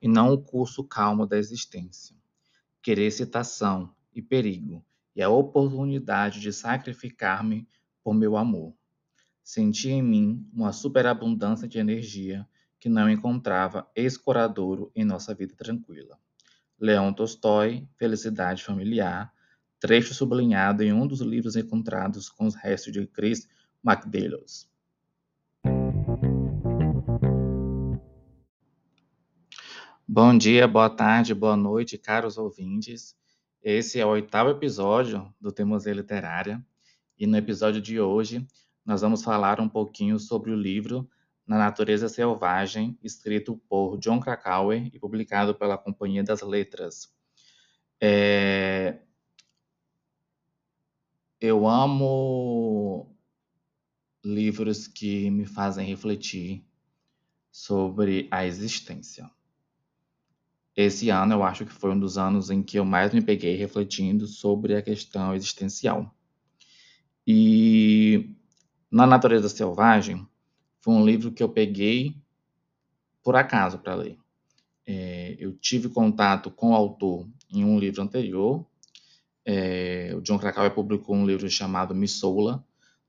e não o curso calmo da existência. Querer excitação e perigo e a oportunidade de sacrificar-me por meu amor. Senti em mim uma superabundância de energia que não encontrava escoradouro em nossa vida tranquila. Leão Tolstói, Felicidade Familiar, trecho sublinhado em um dos livros encontrados com os restos de Chris McDaniels. Bom dia, boa tarde, boa noite, caros ouvintes. Esse é o oitavo episódio do Teimosia Literária e no episódio de hoje nós vamos falar um pouquinho sobre o livro Na Natureza Selvagem, escrito por John Krakauer e publicado pela Companhia das Letras. É... Eu amo livros que me fazem refletir sobre a existência. Esse ano eu acho que foi um dos anos em que eu mais me peguei refletindo sobre a questão existencial. E Na Natureza Selvagem foi um livro que eu peguei por acaso para ler. É, eu tive contato com o autor em um livro anterior. É, o John Krakauer publicou um livro chamado Missoula,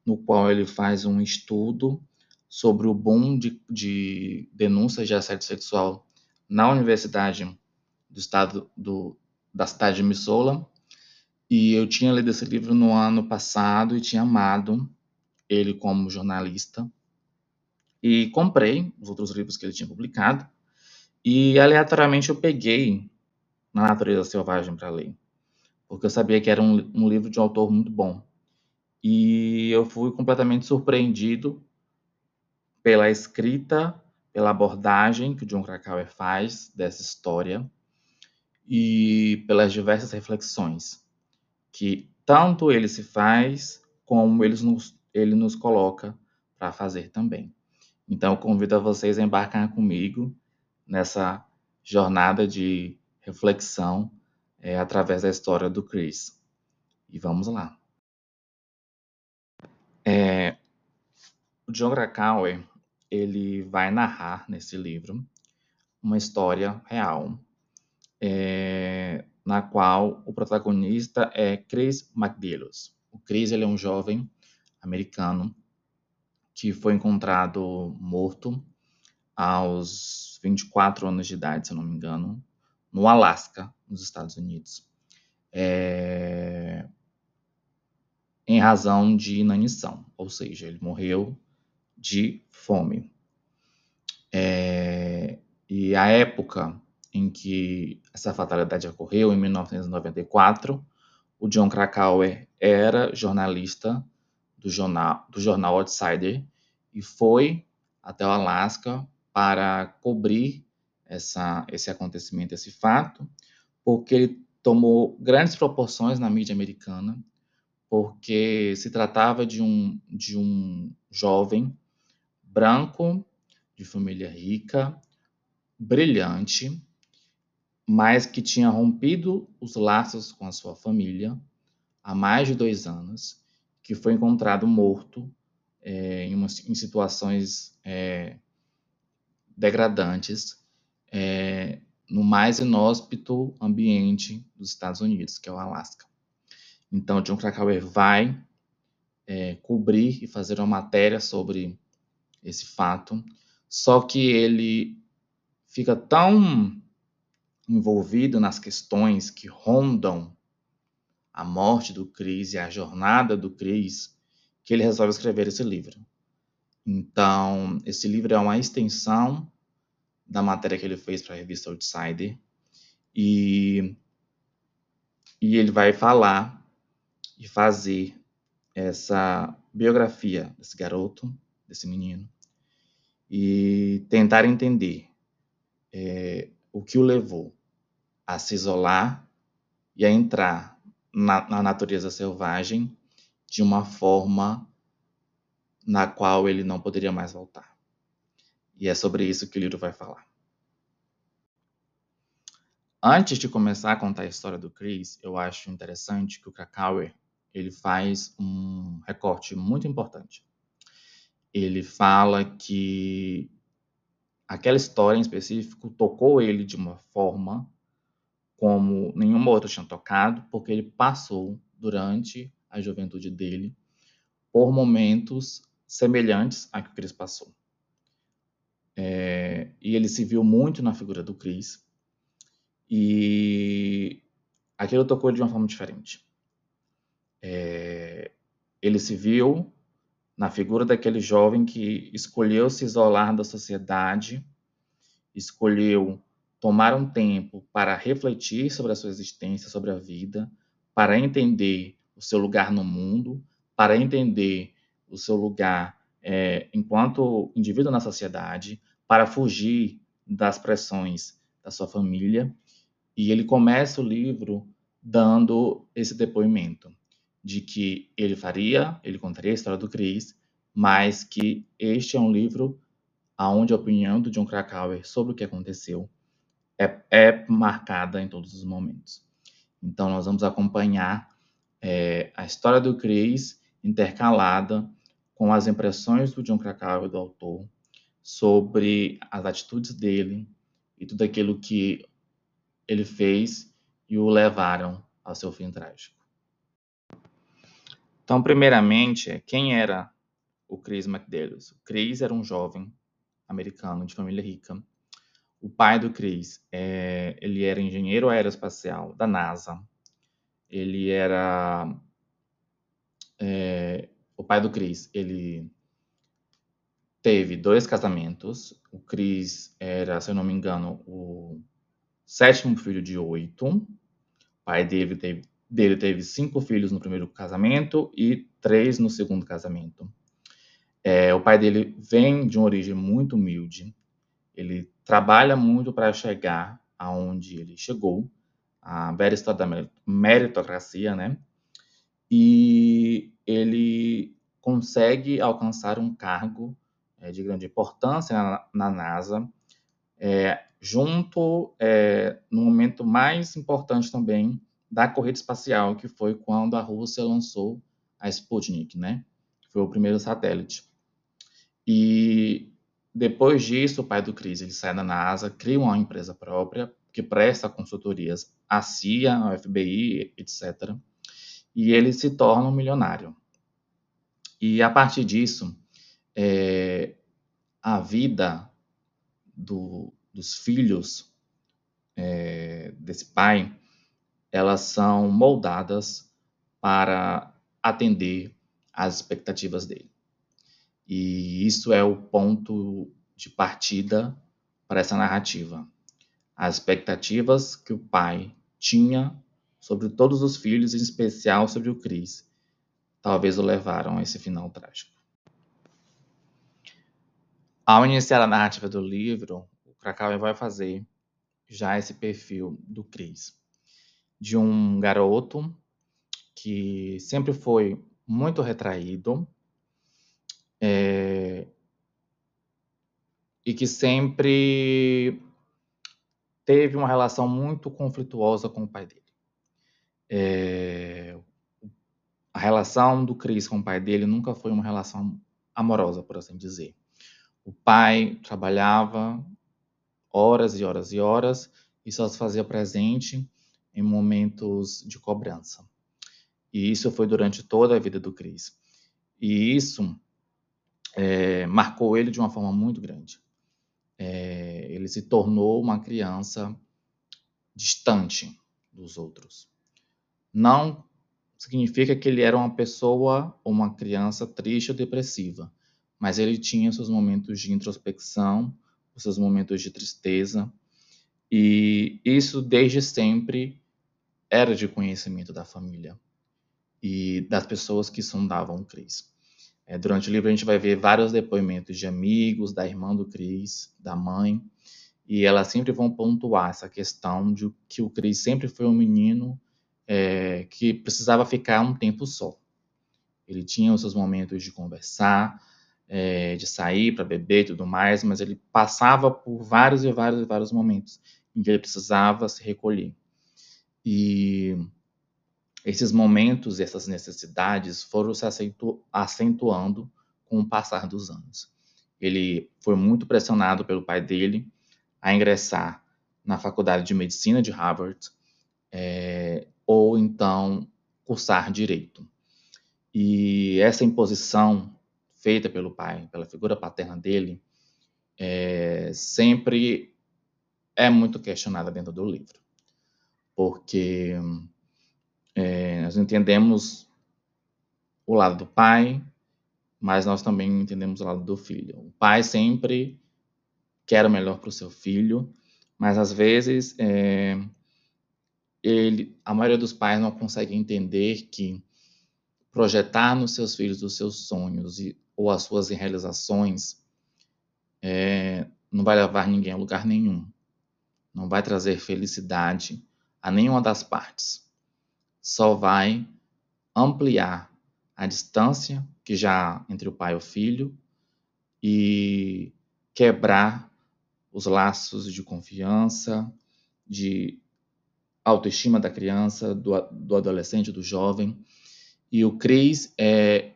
no qual ele faz um estudo sobre o boom de, de denúncias de assédio sexual na Universidade do Estado do, da cidade de Missoula. E eu tinha lido esse livro no ano passado e tinha amado ele como jornalista. E comprei os outros livros que ele tinha publicado. E aleatoriamente eu peguei Na Natureza Selvagem para ler. Porque eu sabia que era um, um livro de um autor muito bom. E eu fui completamente surpreendido pela escrita pela abordagem que o John Krakauer faz dessa história e pelas diversas reflexões que tanto ele se faz como ele nos, ele nos coloca para fazer também. Então, eu convido a vocês a embarcar comigo nessa jornada de reflexão é, através da história do Chris. E vamos lá. É, o John Krakauer ele vai narrar nesse livro uma história real, é, na qual o protagonista é Chris McDelos. O Chris ele é um jovem americano que foi encontrado morto aos 24 anos de idade, se eu não me engano, no Alasca, nos Estados Unidos, é... em razão de inanição, ou seja, ele morreu de fome. É, e a época em que essa fatalidade ocorreu, em 1994, o John Krakauer era jornalista do jornal, do jornal Outsider e foi até o Alasca para cobrir essa, esse acontecimento, esse fato, porque ele tomou grandes proporções na mídia americana, porque se tratava de um, de um jovem branco, de família rica, brilhante, mas que tinha rompido os laços com a sua família há mais de dois anos, que foi encontrado morto é, em, uma, em, situações é, degradantes é, no mais inóspito ambiente dos Estados Unidos, que é o Alasca. Então, John Krakauer vai é, cobrir e fazer uma matéria sobre esse fato, só que ele fica tão envolvido nas questões que rondam a morte do Cris e a jornada do Cris, que ele resolve escrever esse livro. Então, esse livro é uma extensão da matéria que ele fez para a revista Outsider e, e ele vai falar e fazer essa biografia desse garoto, desse menino, e tentar entender é, o que o levou a se isolar e a entrar na, na natureza selvagem de uma forma na qual ele não poderia mais voltar. E é sobre isso que o livro vai falar. Antes de começar a contar a história do Chris, eu acho interessante que o Krakauer ele faz um recorte muito importante ele fala que aquela história em específico tocou ele de uma forma como nenhuma outra tinha tocado, porque ele passou durante a juventude dele por momentos semelhantes a que o Chris passou. É, e ele se viu muito na figura do Chris. E aquilo tocou ele de uma forma diferente. É, ele se viu na figura daquele jovem que escolheu se isolar da sociedade, escolheu tomar um tempo para refletir sobre a sua existência, sobre a vida, para entender o seu lugar no mundo, para entender o seu lugar é, enquanto indivíduo na sociedade, para fugir das pressões da sua família. E ele começa o livro dando esse depoimento de que ele faria, ele contaria a história do Chris, mas que este é um livro onde a opinião do John Krakauer sobre o que aconteceu é, é marcada em todos os momentos. Então, nós vamos acompanhar é, a história do Chris intercalada com as impressões do John Krakauer, do autor, sobre as atitudes dele e tudo aquilo que ele fez e o levaram ao seu fim trágico. Então, primeiramente, quem era o Chris McDaniels? O Chris era um jovem americano de família rica. O pai do Chris, é, ele era engenheiro aeroespacial da NASA. Ele era é, o pai do Chris, ele teve dois casamentos. O Chris era, se eu não me engano, o sétimo filho de oito. O pai dele teve, dele teve cinco filhos no primeiro casamento e três no segundo casamento. É, o pai dele vem de uma origem muito humilde. Ele trabalha muito para chegar aonde ele chegou, a velha história da meritocracia, né? E ele consegue alcançar um cargo é, de grande importância na, na NASA, é, junto é, no momento mais importante também da corrida espacial, que foi quando a Rússia lançou a Sputnik, né? Foi o primeiro satélite. E depois disso, o pai do Chris ele sai da NASA, cria uma empresa própria que presta consultorias à CIA, ao FBI, etc. E ele se torna um milionário. E a partir disso, é, a vida do, dos filhos é, desse pai, elas são moldadas para atender às expectativas dele. E isso é o ponto de partida para essa narrativa. As expectativas que o pai tinha sobre todos os filhos, em especial sobre o Cris, talvez o levaram a esse final trágico. Ao iniciar a narrativa do livro, o Krakauer vai fazer já esse perfil do Chris, de um garoto que sempre foi muito retraído é, e que sempre teve uma relação muito conflituosa com o pai dele. É, a relação do Chris com o pai dele nunca foi uma relação amorosa, por assim dizer. O pai trabalhava horas e horas e horas e só se fazia presente em momentos de cobrança. E isso foi durante toda a vida do Cris. E isso é, marcou ele de uma forma muito grande. É, ele se tornou uma criança distante dos outros. Não significa que ele era uma pessoa ou uma criança triste ou depressiva, mas ele tinha seus momentos de introspecção, os seus momentos de tristeza, e isso desde sempre era de conhecimento da família e das pessoas que sondavam o Cris. É, durante o livro a gente vai ver vários depoimentos de amigos, da irmã do Cris, da mãe, e elas sempre vão pontuar essa questão de que o Cris sempre foi um menino é, que precisava ficar um tempo só. Ele tinha os seus momentos de conversar, é, de sair para beber e tudo mais, mas ele passava por vários e vários e vários momentos em que ele precisava se recolher. E esses momentos, essas necessidades foram se acentuando com o passar dos anos. ele foi muito pressionado pelo pai dele a ingressar na faculdade de medicina de Harvard é, ou então cursar direito. E essa imposição feita pelo pai, pela figura paterna dele, é, sempre é muito questionada dentro do livro, porque é, nós entendemos o lado do pai, mas nós também entendemos o lado do filho. O pai sempre quer o melhor para o seu filho, mas às vezes é, ele, a maioria dos pais não consegue entender que projetar nos seus filhos os seus sonhos e, ou as suas realizações é, não vai levar ninguém a lugar nenhum. Não vai trazer felicidade a nenhuma das partes. Só vai ampliar a distância que já entre o pai e o filho e quebrar os laços de confiança, de autoestima da criança, do, do adolescente, do jovem. E o Cris é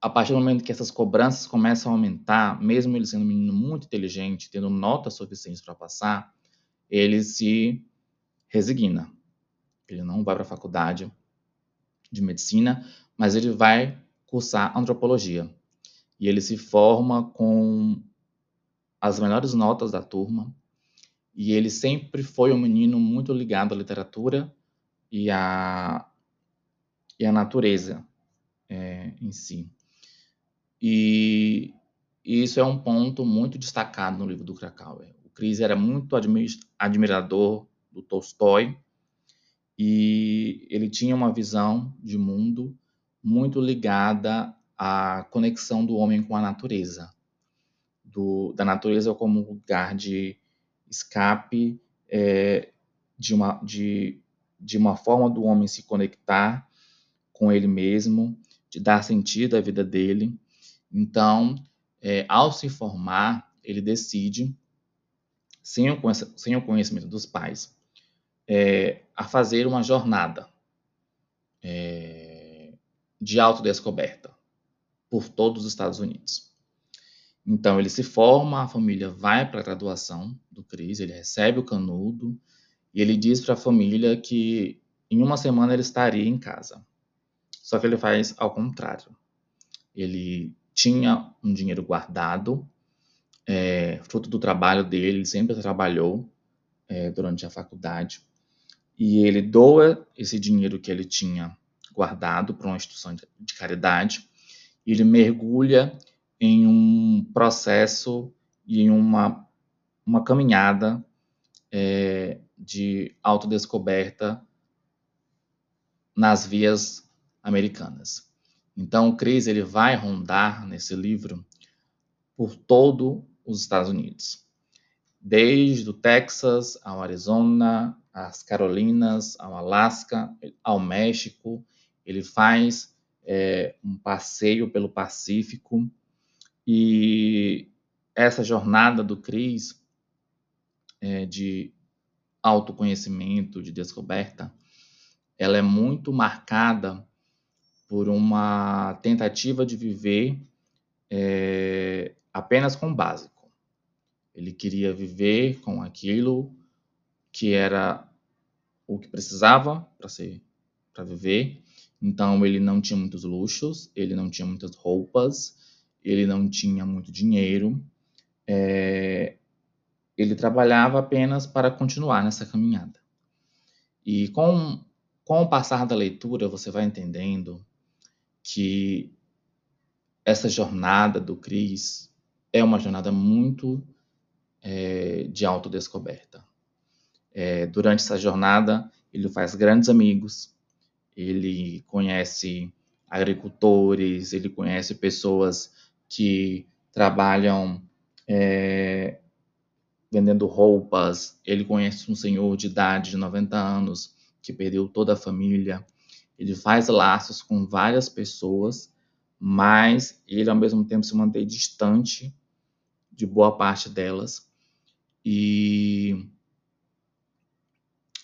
a partir do momento que essas cobranças começam a aumentar, mesmo ele sendo um menino muito inteligente, tendo notas suficientes para passar, ele se resigna. Ele não vai para a faculdade de medicina, mas ele vai cursar antropologia. E ele se forma com as melhores notas da turma. E ele sempre foi um menino muito ligado à literatura e à, e à natureza é, em si. E, e isso é um ponto muito destacado no livro do Krakauer. O Cris era muito admirador do Tolstói e ele tinha uma visão de mundo muito ligada à conexão do homem com a natureza, do, da natureza como lugar de escape é, de, uma, de, de uma forma do homem se conectar com ele mesmo, de dar sentido à vida dele. Então, é, ao se formar, ele decide, sem o, sem o conhecimento dos pais, é, a fazer uma jornada é, de autodescoberta por todos os Estados Unidos. Então, ele se forma, a família vai para a graduação do Cris, ele recebe o canudo e ele diz para a família que em uma semana ele estaria em casa. Só que ele faz ao contrário. Ele tinha um dinheiro guardado, é, fruto do trabalho dele, ele sempre trabalhou é, durante a faculdade, e ele doa esse dinheiro que ele tinha guardado para uma instituição de, de caridade, ele mergulha em um processo e em uma, uma caminhada é, de autodescoberta nas vias americanas. Então, o Cris ele vai rondar nesse livro por todo os Estados Unidos, desde o Texas ao Arizona, as Carolinas, ao Alasca, ao México. Ele faz é, um passeio pelo Pacífico e essa jornada do Cris é, de autoconhecimento, de descoberta, ela é muito marcada por uma tentativa de viver é, apenas com o básico. Ele queria viver com aquilo que era o que precisava para ser para viver. Então ele não tinha muitos luxos, ele não tinha muitas roupas, ele não tinha muito dinheiro. É, ele trabalhava apenas para continuar nessa caminhada. E com, com o passar da leitura, você vai entendendo que essa jornada do Cris é uma jornada muito é, de autodescoberta. É, durante essa jornada, ele faz grandes amigos, ele conhece agricultores, ele conhece pessoas que trabalham é, vendendo roupas, ele conhece um senhor de idade de 90 anos que perdeu toda a família. Ele faz laços com várias pessoas, mas ele ao mesmo tempo se mantém distante de boa parte delas. E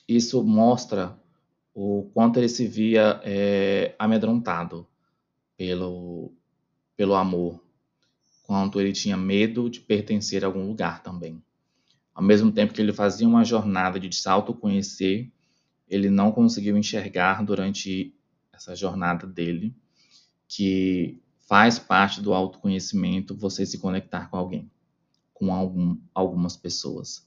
isso mostra o quanto ele se via é, amedrontado pelo, pelo amor quanto ele tinha medo de pertencer a algum lugar também. Ao mesmo tempo que ele fazia uma jornada de se autoconhecer, ele não conseguiu enxergar durante essa jornada dele que faz parte do autoconhecimento você se conectar com alguém, com algum, algumas pessoas.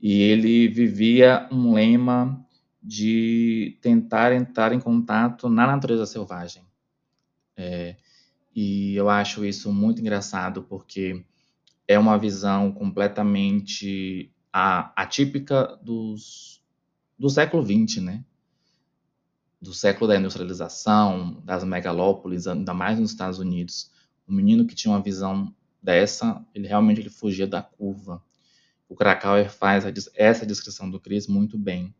E ele vivia um lema de tentar entrar em contato na natureza selvagem. É, e eu acho isso muito engraçado porque é uma visão completamente atípica dos, do século XX, né? Do século da industrialização, das megalópolis, ainda mais nos Estados Unidos. Um menino que tinha uma visão dessa, ele realmente ele fugia da curva. O Krakauer faz essa descrição do Chris muito bem,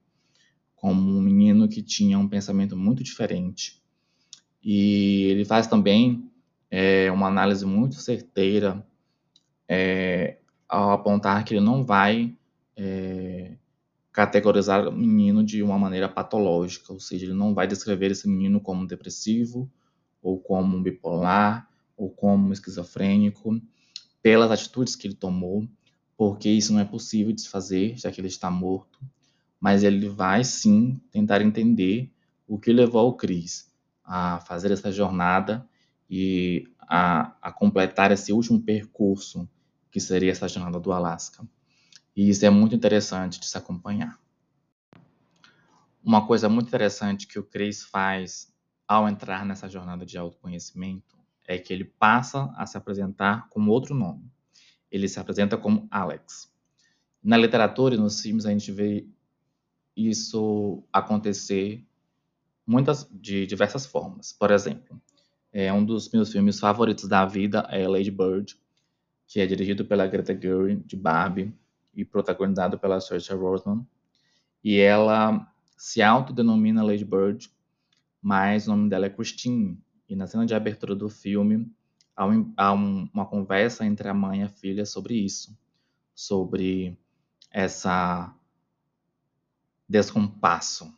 como um menino que tinha um pensamento muito diferente. E ele faz também é, uma análise muito certeira é, ao apontar que ele não vai é, categorizar o menino de uma maneira patológica, ou seja, ele não vai descrever esse menino como depressivo, ou como bipolar, ou como esquizofrênico, pelas atitudes que ele tomou, porque isso não é possível de se fazer, já que ele está morto, mas ele vai sim tentar entender o que levou o Cris a fazer essa jornada e a, a completar esse último percurso que seria essa jornada do Alasca. E isso é muito interessante de se acompanhar. Uma coisa muito interessante que o Chris faz ao entrar nessa jornada de autoconhecimento é que ele passa a se apresentar com outro nome. Ele se apresenta como Alex. Na literatura e nos filmes a gente vê isso acontecer muitas de diversas formas. Por exemplo, é um dos meus filmes favoritos da vida é Lady Bird, que é dirigido pela Greta Gerwig, de Barbie, e protagonizado pela Saoirse Ronan. E ela se autodenomina Lady Bird, mas o nome dela é Christine. E na cena de abertura do filme, há, um, há um, uma conversa entre a mãe e a filha sobre isso, sobre essa descompasso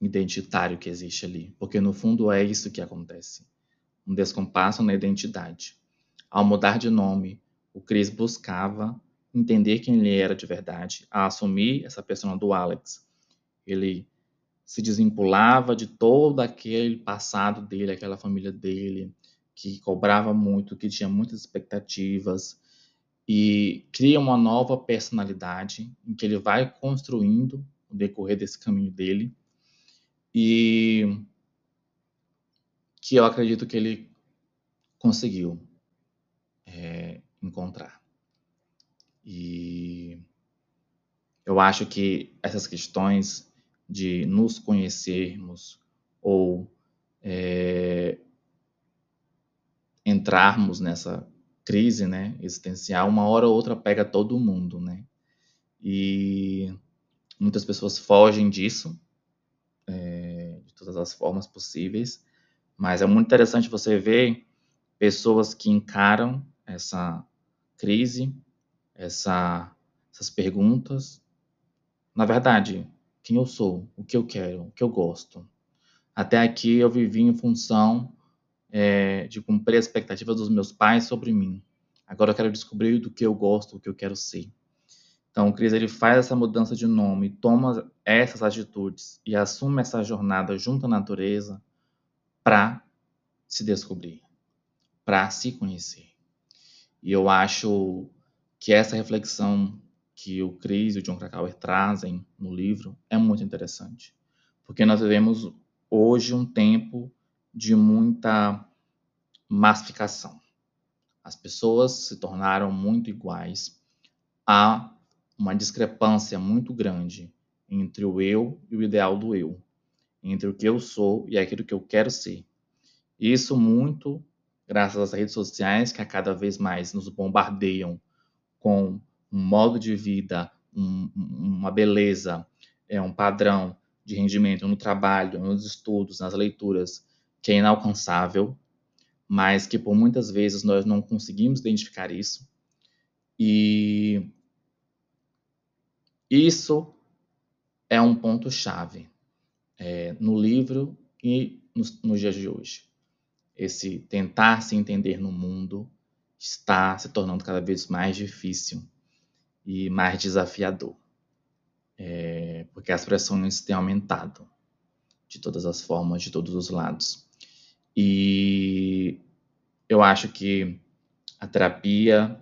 identitário que existe ali, porque no fundo é isso que acontece, um descompasso na identidade. Ao mudar de nome, o Chris buscava entender quem ele era de verdade, a assumir essa persona do Alex. Ele se desvinculava de todo aquele passado dele, aquela família dele, que cobrava muito, que tinha muitas expectativas, e cria uma nova personalidade em que ele vai construindo no decorrer desse caminho dele e que eu acredito que ele conseguiu é, encontrar. E eu acho que essas questões de nos conhecermos ou é, entrarmos nessa crise né, existencial, uma hora ou outra pega todo mundo, né? E muitas pessoas fogem disso, é, de todas as formas possíveis, mas é muito interessante você ver pessoas que encaram essa crise, essa, essas perguntas. Na verdade, quem eu sou, o que eu quero, o que eu gosto. Até aqui eu vivi em função é, de cumprir as expectativas dos meus pais sobre mim. Agora eu quero descobrir do que eu gosto, o que eu quero ser. Então, o Cris ele faz essa mudança de nome, toma essas atitudes e assume essa jornada junto à natureza para se descobrir, para se conhecer. E eu acho que essa reflexão que o Cris e o John Krakauer trazem no livro é muito interessante, porque nós vivemos hoje um tempo de muita massificação. As pessoas se tornaram muito iguais a uma discrepância muito grande entre o eu e o ideal do eu, entre o que eu sou e aquilo que eu quero ser. Isso muito graças às redes sociais que a cada vez mais nos bombardeiam com um modo de vida, um, uma beleza, é um padrão de rendimento no trabalho, nos estudos, nas leituras, que é inalcançável, mas que por muitas vezes nós não conseguimos identificar isso. E isso é um ponto-chave é, no livro e nos, nos dias de hoje. Esse tentar se entender no mundo está se tornando cada vez mais difícil e mais desafiador, é, porque as pressões têm aumentado de todas as formas, de todos os lados. E eu acho que a terapia,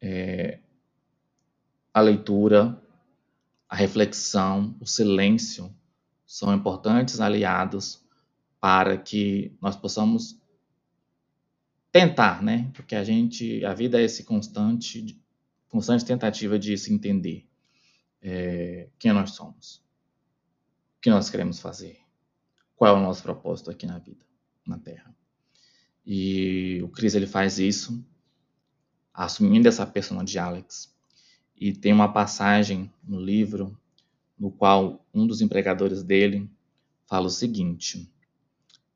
é, a leitura, a reflexão, o silêncio são importantes aliados para que nós possamos tentar, né? Porque a gente, a vida é esse constante, constante tentativa de se entender é, quem nós somos, o que nós queremos fazer, qual é o nosso propósito aqui na vida, na Terra. E o Chris ele faz isso, assumindo essa persona de Alex. E tem uma passagem no livro no qual um dos empregadores dele fala o seguinte: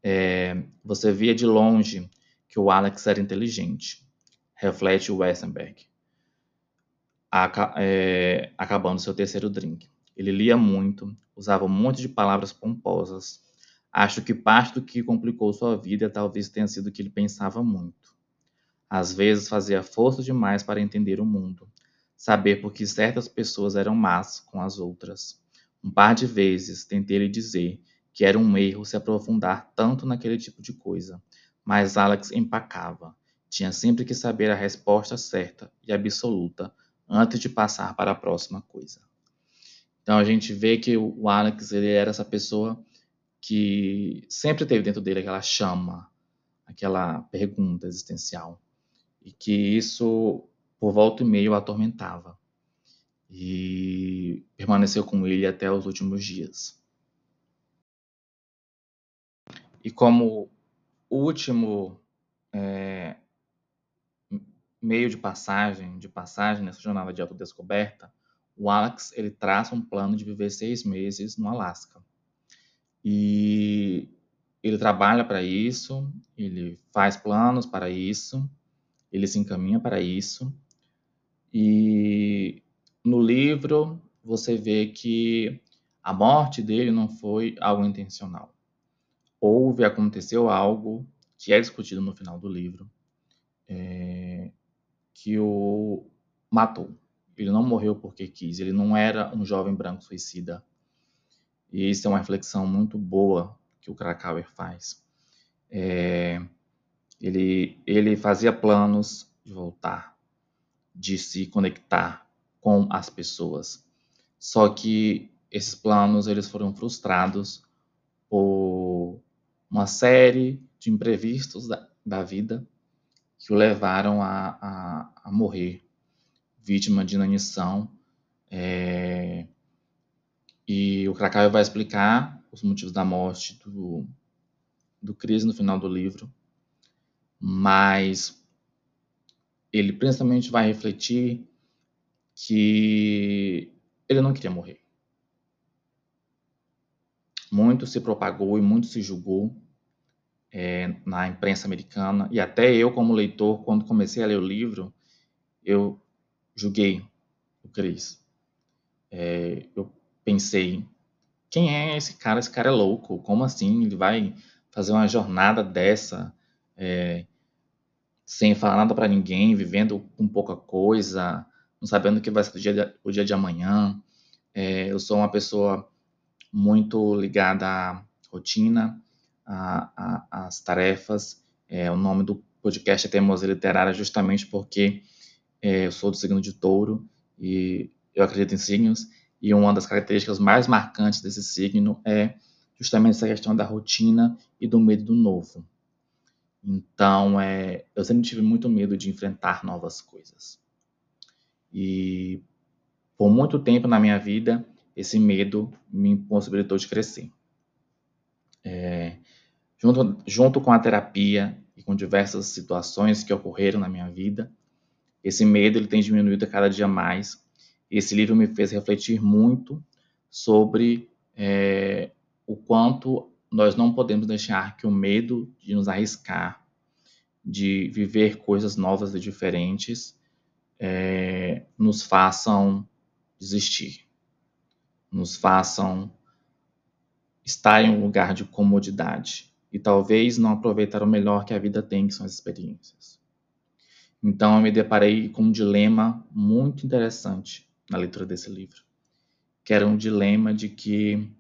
é, você via de longe que o Alex era inteligente, reflete o Westenberg, é, acabando seu terceiro drink. Ele lia muito, usava um monte de palavras pomposas. Acho que parte do que complicou sua vida talvez tenha sido que ele pensava muito. Às vezes fazia força demais para entender o mundo, saber por que certas pessoas eram más com as outras. Um par de vezes tentei lhe dizer que era um erro se aprofundar tanto naquele tipo de coisa, mas Alex empacava. Tinha sempre que saber a resposta certa e absoluta antes de passar para a próxima coisa. Então a gente vê que o Alex ele era essa pessoa que sempre teve dentro dele aquela chama, aquela pergunta existencial, e que isso por volta e meio o atormentava. E permaneceu com ele até os últimos dias. E como último é, meio de passagem, de passagem nessa jornada de autodescoberta, o Alex ele traça um plano de viver seis meses no Alasca. E ele trabalha para isso, ele faz planos para isso, ele se encaminha para isso. E no livro você vê que a morte dele não foi algo intencional houve, aconteceu algo que é discutido no final do livro, é, que o matou. Ele não morreu porque quis, ele não era um jovem branco suicida. E isso é uma reflexão muito boa que o Krakauer faz. É, ele, ele fazia planos de voltar, de se conectar com as pessoas. Só que esses planos eles foram frustrados por uma série de imprevistos da, da vida que o levaram a, a, a morrer, vítima de inanição. É, e o Krakauer vai explicar os motivos da morte do, do Chris no final do livro, mas ele principalmente vai refletir que ele não queria morrer. Muito se propagou e muito se julgou é, na imprensa americana, e até eu, como leitor, quando comecei a ler o livro, eu julguei o Chris. É, eu pensei, quem é esse cara? Esse cara é louco, como assim? Ele vai fazer uma jornada dessa, é, sem falar nada para ninguém, vivendo com pouca coisa, não sabendo o que vai ser o dia de, o dia de amanhã. É, eu sou uma pessoa muito ligada à rotina, as tarefas. É, o nome do podcast é Teimosia Literária justamente porque é, eu sou do signo de touro e eu acredito em signos, e uma das características mais marcantes desse signo é justamente essa questão da rotina e do medo do novo. Então, é, eu sempre tive muito medo de enfrentar novas coisas. E por muito tempo na minha vida, esse medo me impossibilitou de crescer. É, junto, junto com a terapia e com diversas situações que ocorreram na minha vida, esse medo ele tem diminuído a cada dia mais. Esse livro me fez refletir muito sobre é, o quanto nós não podemos deixar que o medo de nos arriscar, de viver coisas novas e diferentes, é, nos façam desistir, nos façam estar em um lugar de comodidade e talvez não aproveitar o melhor que a vida tem, que são as experiências. Então eu me deparei com um dilema muito interessante na leitura desse livro, que era um dilema de que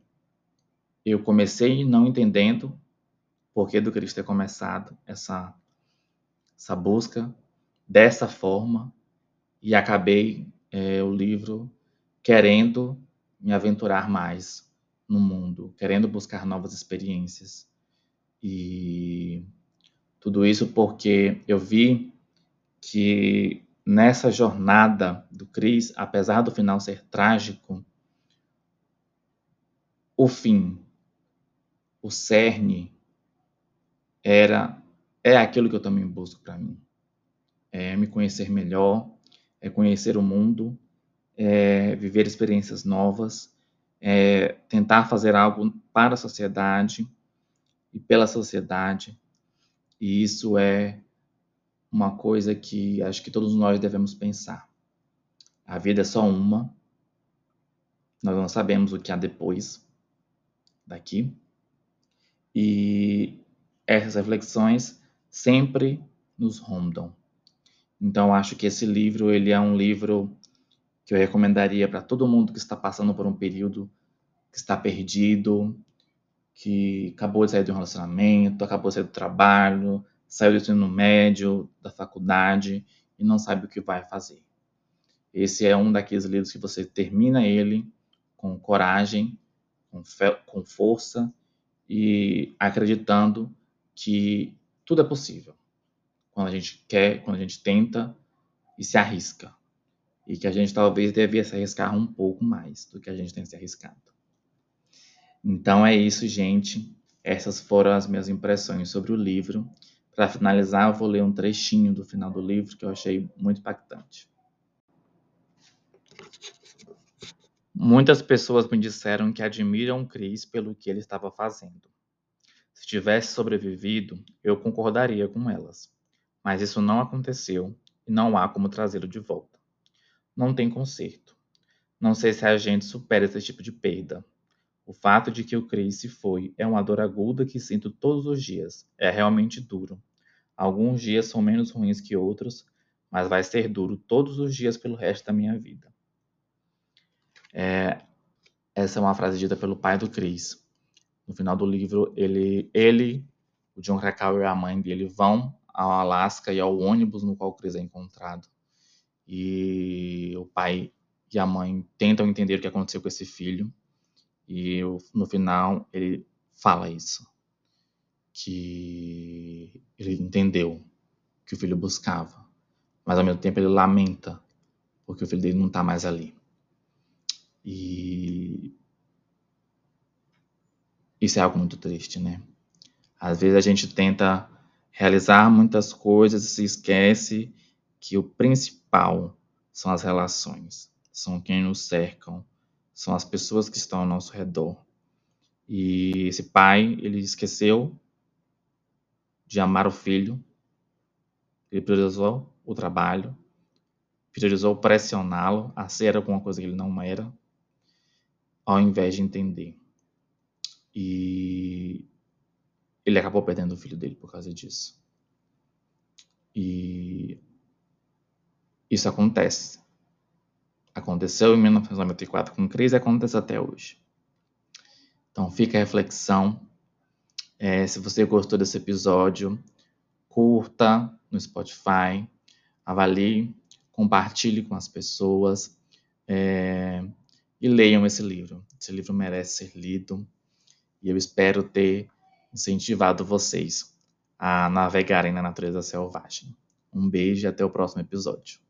eu comecei não entendendo por que do Cristo ter começado essa essa busca dessa forma e acabei é, o livro querendo me aventurar mais no mundo, querendo buscar novas experiências. E tudo isso porque eu vi que nessa jornada do Cris, apesar do final ser trágico, o fim, o cerne era é aquilo que eu também busco para mim. É me conhecer melhor, é conhecer o mundo, é viver experiências novas, é tentar fazer algo para a sociedade e pela sociedade. E isso é uma coisa que acho que todos nós devemos pensar. A vida é só uma. Nós não sabemos o que há depois daqui. E essas reflexões sempre nos rondam. Então acho que esse livro ele é um livro que eu recomendaria para todo mundo que está passando por um período que está perdido, que acabou de sair um relacionamento, acabou de sair do trabalho, saiu do ensino médio, da faculdade e não sabe o que vai fazer. Esse é um daqueles livros que você termina ele com coragem, com, com força e acreditando que tudo é possível. Quando a gente quer, quando a gente tenta e se arrisca. E que a gente talvez devia se arriscar um pouco mais do que a gente tem se arriscado. Então é isso, gente. Essas foram as minhas impressões sobre o livro. Para finalizar, eu vou ler um trechinho do final do livro que eu achei muito impactante. Muitas pessoas me disseram que admiram Chris pelo que ele estava fazendo. Se tivesse sobrevivido, eu concordaria com elas. Mas isso não aconteceu e não há como trazê-lo de volta. Não tem conserto. Não sei se a gente supera esse tipo de perda. O fato de que o Chris se foi é uma dor aguda que sinto todos os dias. É realmente duro. Alguns dias são menos ruins que outros, mas vai ser duro todos os dias pelo resto da minha vida. É, essa é uma frase dita pelo pai do Chris. No final do livro, ele, ele o John Krakauer e a mãe dele vão ao Alasca e ao ônibus no qual o Chris é encontrado. E o pai e a mãe tentam entender o que aconteceu com esse filho. E no final ele fala isso. Que ele entendeu que o filho buscava. Mas ao mesmo tempo ele lamenta porque o filho dele não está mais ali. E isso é algo muito triste, né? Às vezes a gente tenta realizar muitas coisas e se esquece que o principal são as relações, são quem nos cercam, são as pessoas que estão ao nosso redor. E esse pai, ele esqueceu de amar o filho, ele priorizou o trabalho, priorizou pressioná-lo a ser alguma coisa que ele não era, ao invés de entender. E ele acabou perdendo o filho dele por causa disso. E isso acontece. Aconteceu em 1994 com crise acontece até hoje. Então fica a reflexão. É, se você gostou desse episódio, curta no Spotify, avalie, compartilhe com as pessoas é, e leiam esse livro. Esse livro merece ser lido e eu espero ter incentivado vocês a navegarem na natureza selvagem. Um beijo e até o próximo episódio.